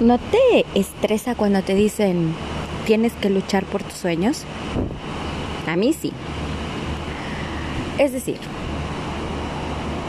¿No te estresa cuando te dicen tienes que luchar por tus sueños? A mí sí. Es decir,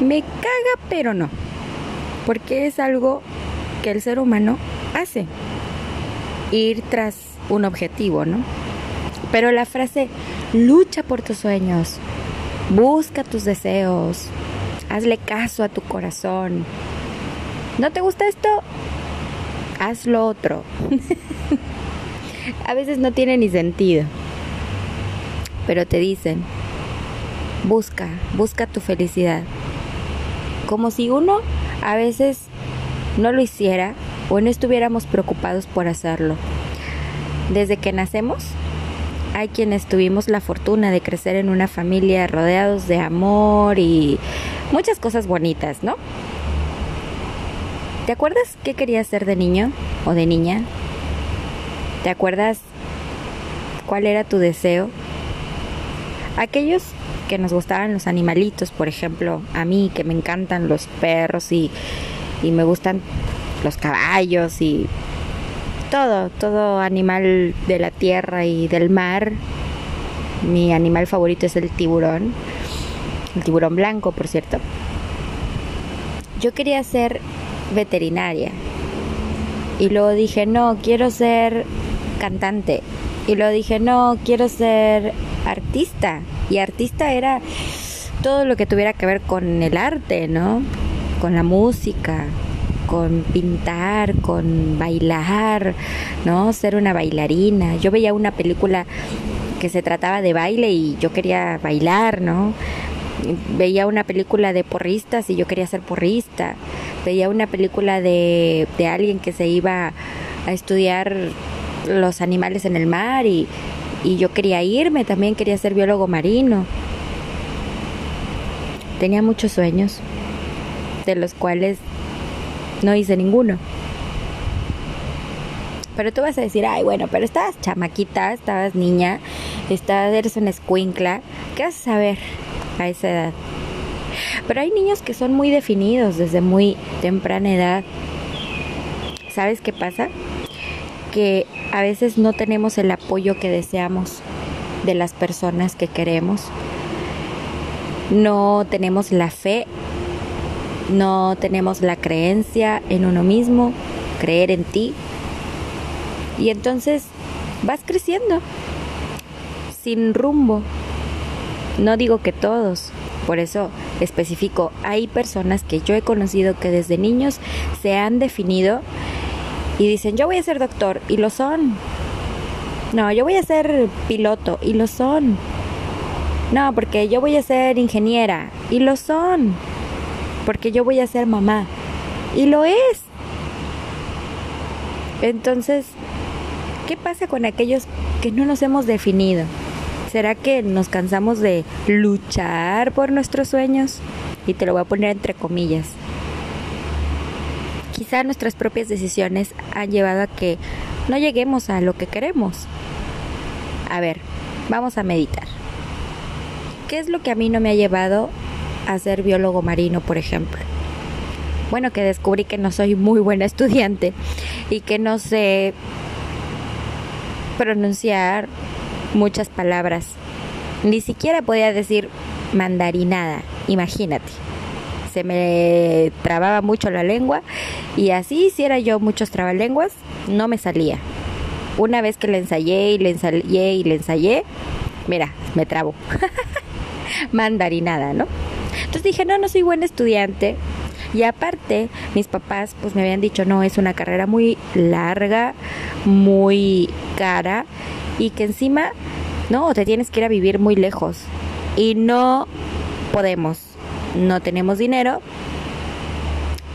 me caga pero no. Porque es algo que el ser humano hace. Ir tras un objetivo, ¿no? Pero la frase lucha por tus sueños, busca tus deseos, hazle caso a tu corazón. ¿No te gusta esto? Haz lo otro. a veces no tiene ni sentido. Pero te dicen, busca, busca tu felicidad. Como si uno a veces no lo hiciera o no estuviéramos preocupados por hacerlo. Desde que nacemos, hay quienes tuvimos la fortuna de crecer en una familia rodeados de amor y muchas cosas bonitas, ¿no? ¿Te acuerdas qué querías ser de niño o de niña? ¿Te acuerdas cuál era tu deseo? Aquellos que nos gustaban los animalitos, por ejemplo, a mí que me encantan los perros y, y me gustan los caballos y todo, todo animal de la tierra y del mar. Mi animal favorito es el tiburón, el tiburón blanco, por cierto. Yo quería ser veterinaria y luego dije, no, quiero ser cantante. Y luego dije, no, quiero ser artista. Y artista era todo lo que tuviera que ver con el arte, ¿no? Con la música, con pintar, con bailar, ¿no? Ser una bailarina. Yo veía una película que se trataba de baile y yo quería bailar, ¿no? Veía una película de porristas y yo quería ser porrista. Veía una película de, de alguien que se iba a estudiar los animales en el mar y, y yo quería irme, también quería ser biólogo marino. Tenía muchos sueños, de los cuales no hice ninguno. Pero tú vas a decir, ay, bueno, pero estabas chamaquita, estabas niña, estabas, eres una escuincla. ¿Qué vas a saber a esa edad? Pero hay niños que son muy definidos desde muy temprana edad. ¿Sabes qué pasa? Que a veces no tenemos el apoyo que deseamos de las personas que queremos. No tenemos la fe no tenemos la creencia en uno mismo, creer en ti. Y entonces vas creciendo sin rumbo. No digo que todos, por eso especifico, hay personas que yo he conocido que desde niños se han definido y dicen, yo voy a ser doctor, y lo son. No, yo voy a ser piloto, y lo son. No, porque yo voy a ser ingeniera, y lo son porque yo voy a ser mamá. Y lo es. Entonces, ¿qué pasa con aquellos que no nos hemos definido? ¿Será que nos cansamos de luchar por nuestros sueños? Y te lo voy a poner entre comillas. Quizá nuestras propias decisiones han llevado a que no lleguemos a lo que queremos. A ver, vamos a meditar. ¿Qué es lo que a mí no me ha llevado a ser biólogo marino, por ejemplo. Bueno, que descubrí que no soy muy buena estudiante y que no sé pronunciar muchas palabras. Ni siquiera podía decir mandarinada, imagínate. Se me trababa mucho la lengua y así hiciera yo muchos trabalenguas, no me salía. Una vez que le ensayé y le ensayé y le ensayé, mira, me trabo. mandarinada, ¿no? Entonces dije, no, no soy buen estudiante. Y aparte, mis papás pues me habían dicho, no, es una carrera muy larga, muy cara y que encima, no, te tienes que ir a vivir muy lejos. Y no podemos, no tenemos dinero,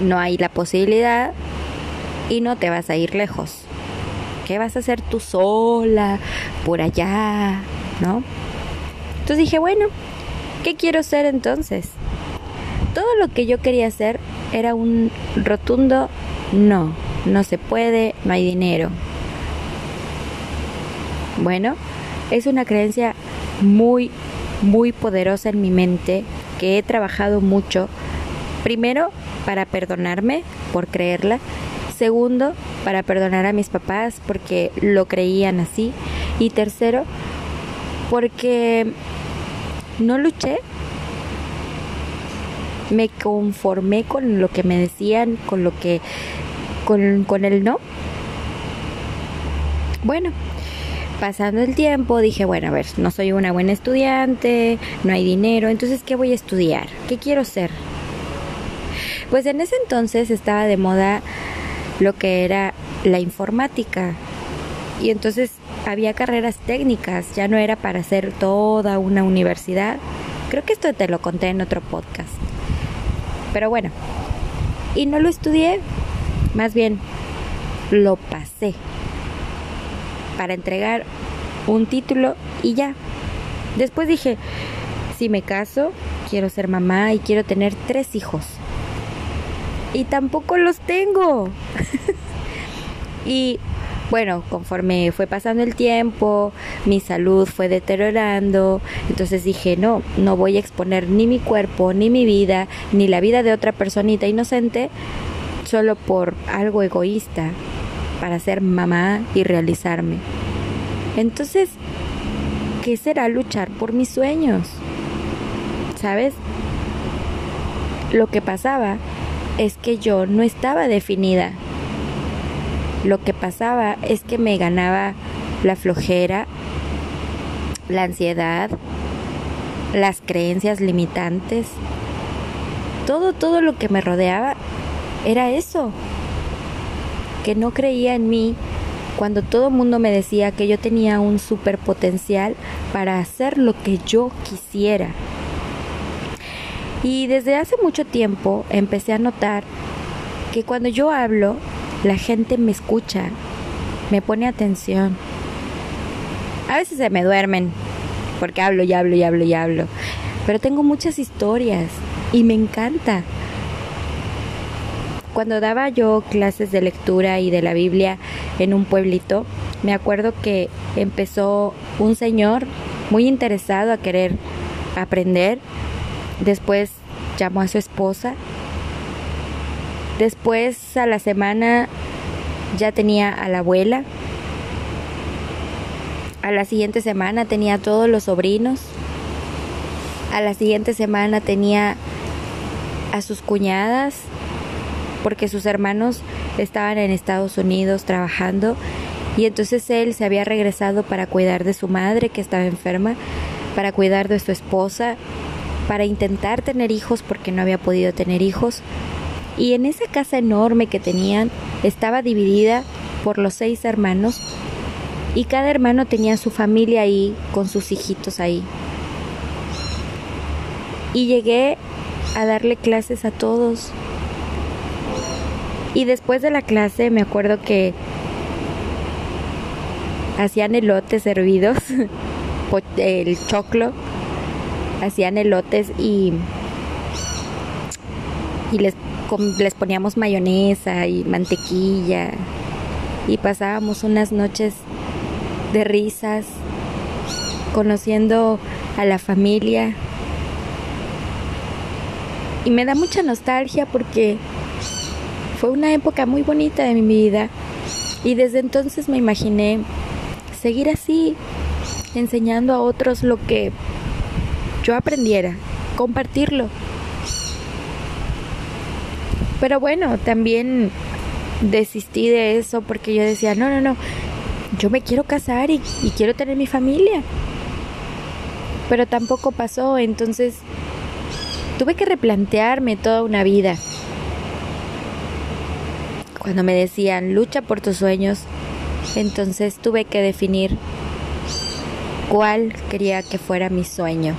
no hay la posibilidad y no te vas a ir lejos. ¿Qué vas a hacer tú sola por allá? ¿No? Entonces dije, bueno, ¿Qué quiero ser entonces? Todo lo que yo quería hacer era un rotundo no, no se puede, no hay dinero. Bueno, es una creencia muy, muy poderosa en mi mente que he trabajado mucho. Primero, para perdonarme por creerla. Segundo, para perdonar a mis papás porque lo creían así. Y tercero, porque no luché. Me conformé con lo que me decían, con lo que con, con el no. Bueno, pasando el tiempo dije, bueno, a ver, no soy una buena estudiante, no hay dinero, entonces ¿qué voy a estudiar? ¿Qué quiero ser? Pues en ese entonces estaba de moda lo que era la informática. Y entonces había carreras técnicas, ya no era para hacer toda una universidad. Creo que esto te lo conté en otro podcast. Pero bueno, y no lo estudié, más bien lo pasé para entregar un título y ya. Después dije, si me caso, quiero ser mamá y quiero tener tres hijos. Y tampoco los tengo. y bueno, conforme fue pasando el tiempo, mi salud fue deteriorando, entonces dije, no, no voy a exponer ni mi cuerpo, ni mi vida, ni la vida de otra personita inocente solo por algo egoísta para ser mamá y realizarme. Entonces, ¿qué será luchar por mis sueños? ¿Sabes? Lo que pasaba es que yo no estaba definida. Lo que pasaba es que me ganaba la flojera, la ansiedad, las creencias limitantes. Todo, todo lo que me rodeaba era eso que no creía en mí cuando todo el mundo me decía que yo tenía un super potencial para hacer lo que yo quisiera. Y desde hace mucho tiempo empecé a notar que cuando yo hablo, la gente me escucha, me pone atención. A veces se me duermen porque hablo y hablo y hablo y hablo, pero tengo muchas historias y me encanta cuando daba yo clases de lectura y de la Biblia en un pueblito, me acuerdo que empezó un señor muy interesado a querer aprender. Después llamó a su esposa. Después a la semana ya tenía a la abuela. A la siguiente semana tenía a todos los sobrinos. A la siguiente semana tenía a sus cuñadas porque sus hermanos estaban en Estados Unidos trabajando y entonces él se había regresado para cuidar de su madre que estaba enferma, para cuidar de su esposa, para intentar tener hijos porque no había podido tener hijos. Y en esa casa enorme que tenían estaba dividida por los seis hermanos y cada hermano tenía su familia ahí con sus hijitos ahí. Y llegué a darle clases a todos y después de la clase me acuerdo que hacían elotes hervidos, el choclo, hacían elotes y, y les, les poníamos mayonesa y mantequilla y pasábamos unas noches de risas, conociendo a la familia. Y me da mucha nostalgia porque fue una época muy bonita de mi vida y desde entonces me imaginé seguir así, enseñando a otros lo que yo aprendiera, compartirlo. Pero bueno, también desistí de eso porque yo decía, no, no, no, yo me quiero casar y, y quiero tener mi familia. Pero tampoco pasó, entonces tuve que replantearme toda una vida. Cuando me decían, lucha por tus sueños, entonces tuve que definir cuál quería que fuera mi sueño.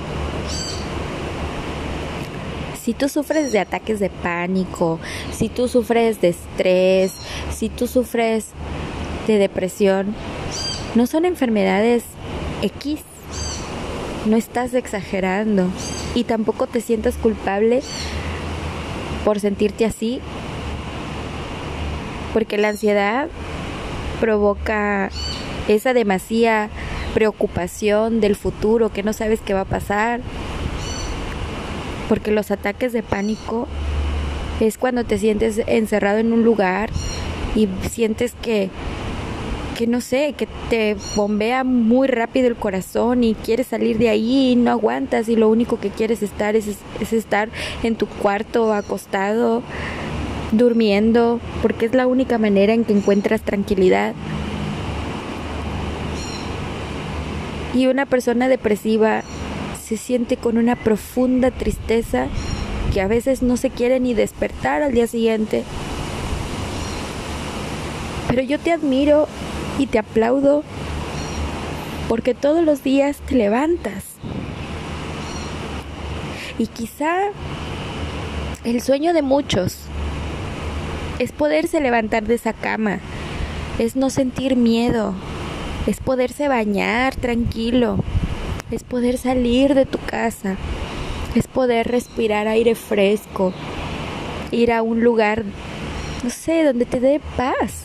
Si tú sufres de ataques de pánico, si tú sufres de estrés, si tú sufres de depresión, no son enfermedades X. No estás exagerando y tampoco te sientas culpable por sentirte así porque la ansiedad provoca esa demasía preocupación del futuro, que no sabes qué va a pasar, porque los ataques de pánico es cuando te sientes encerrado en un lugar y sientes que que no sé, que te bombea muy rápido el corazón y quieres salir de ahí y no aguantas y lo único que quieres estar es, es estar en tu cuarto acostado, durmiendo, porque es la única manera en que encuentras tranquilidad. Y una persona depresiva se siente con una profunda tristeza que a veces no se quiere ni despertar al día siguiente. Pero yo te admiro y te aplaudo porque todos los días te levantas. Y quizá el sueño de muchos es poderse levantar de esa cama, es no sentir miedo, es poderse bañar tranquilo, es poder salir de tu casa, es poder respirar aire fresco, ir a un lugar, no sé, donde te dé paz.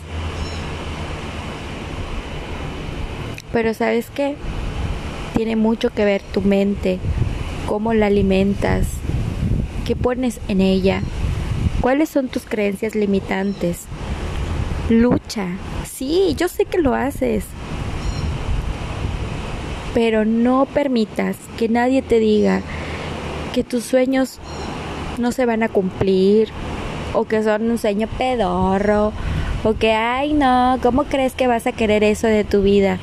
Pero sabes qué? Tiene mucho que ver tu mente, cómo la alimentas, qué pones en ella, cuáles son tus creencias limitantes. Lucha, sí, yo sé que lo haces, pero no permitas que nadie te diga que tus sueños no se van a cumplir o que son un sueño pedorro o que, ay no, ¿cómo crees que vas a querer eso de tu vida?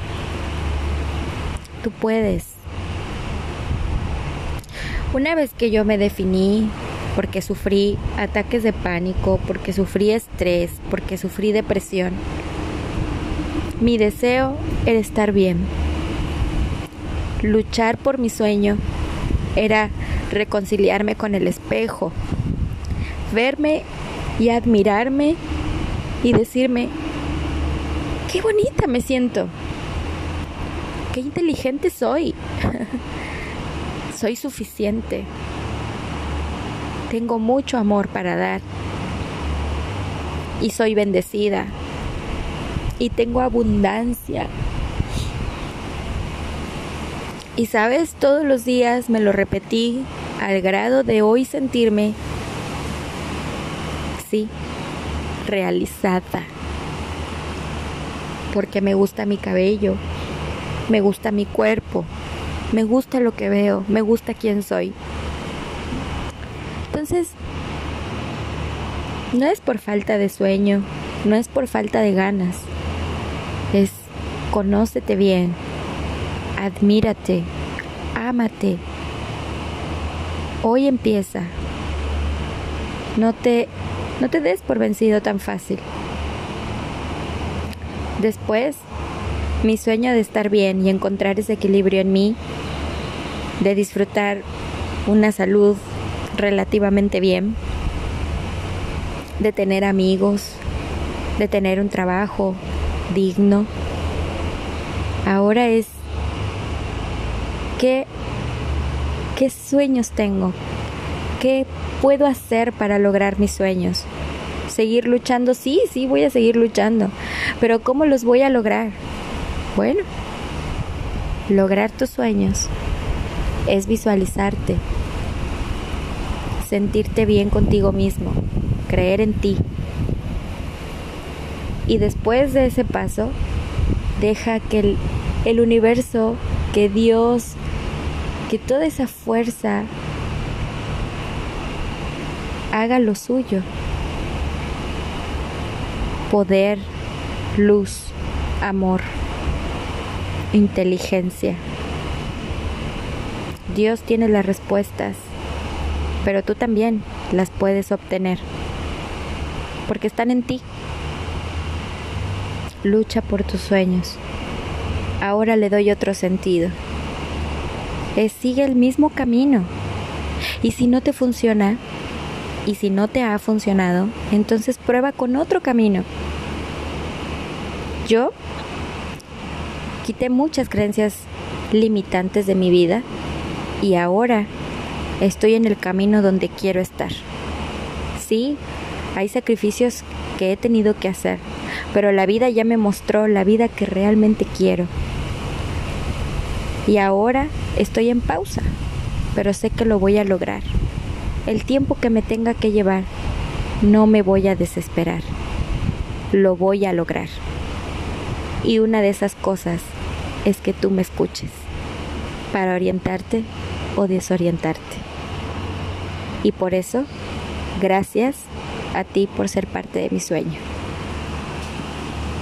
tú puedes. Una vez que yo me definí, porque sufrí ataques de pánico, porque sufrí estrés, porque sufrí depresión, mi deseo era estar bien. Luchar por mi sueño era reconciliarme con el espejo, verme y admirarme y decirme, qué bonita me siento qué inteligente soy. soy suficiente. Tengo mucho amor para dar. Y soy bendecida. Y tengo abundancia. Y sabes, todos los días me lo repetí al grado de hoy sentirme, sí, realizada. Porque me gusta mi cabello, me gusta mi cuerpo, me gusta lo que veo, me gusta quién soy. Entonces, no es por falta de sueño, no es por falta de ganas, es conócete bien, admírate, ámate. Hoy empieza. No te no te des por vencido tan fácil. Después mi sueño de estar bien y encontrar ese equilibrio en mí, de disfrutar una salud relativamente bien, de tener amigos, de tener un trabajo digno. Ahora es qué qué sueños tengo, qué puedo hacer para lograr mis sueños. Seguir luchando, sí, sí, voy a seguir luchando, pero ¿cómo los voy a lograr? Bueno, lograr tus sueños es visualizarte, sentirte bien contigo mismo, creer en ti. Y después de ese paso, deja que el, universo, que Dios, que toda esa fuerza haga lo suyo. Poder, luz, amor inteligencia. Dios tiene las respuestas, pero tú también las puedes obtener, porque están en ti. Lucha por tus sueños. Ahora le doy otro sentido. Es sigue el mismo camino. Y si no te funciona, y si no te ha funcionado, entonces prueba con otro camino. Yo quité muchas creencias limitantes de mi vida y ahora estoy en el camino donde quiero estar. Sí, hay sacrificios que he tenido que hacer, pero la vida ya me mostró la vida que realmente quiero. Y ahora estoy en pausa, pero sé que lo voy a lograr. El tiempo que me tenga que llevar, no me voy a desesperar. lo voy a lograr. Y una de esas cosas es que tú me escuches para orientarte o desorientarte. Y por eso, gracias a ti por ser parte de mi sueño.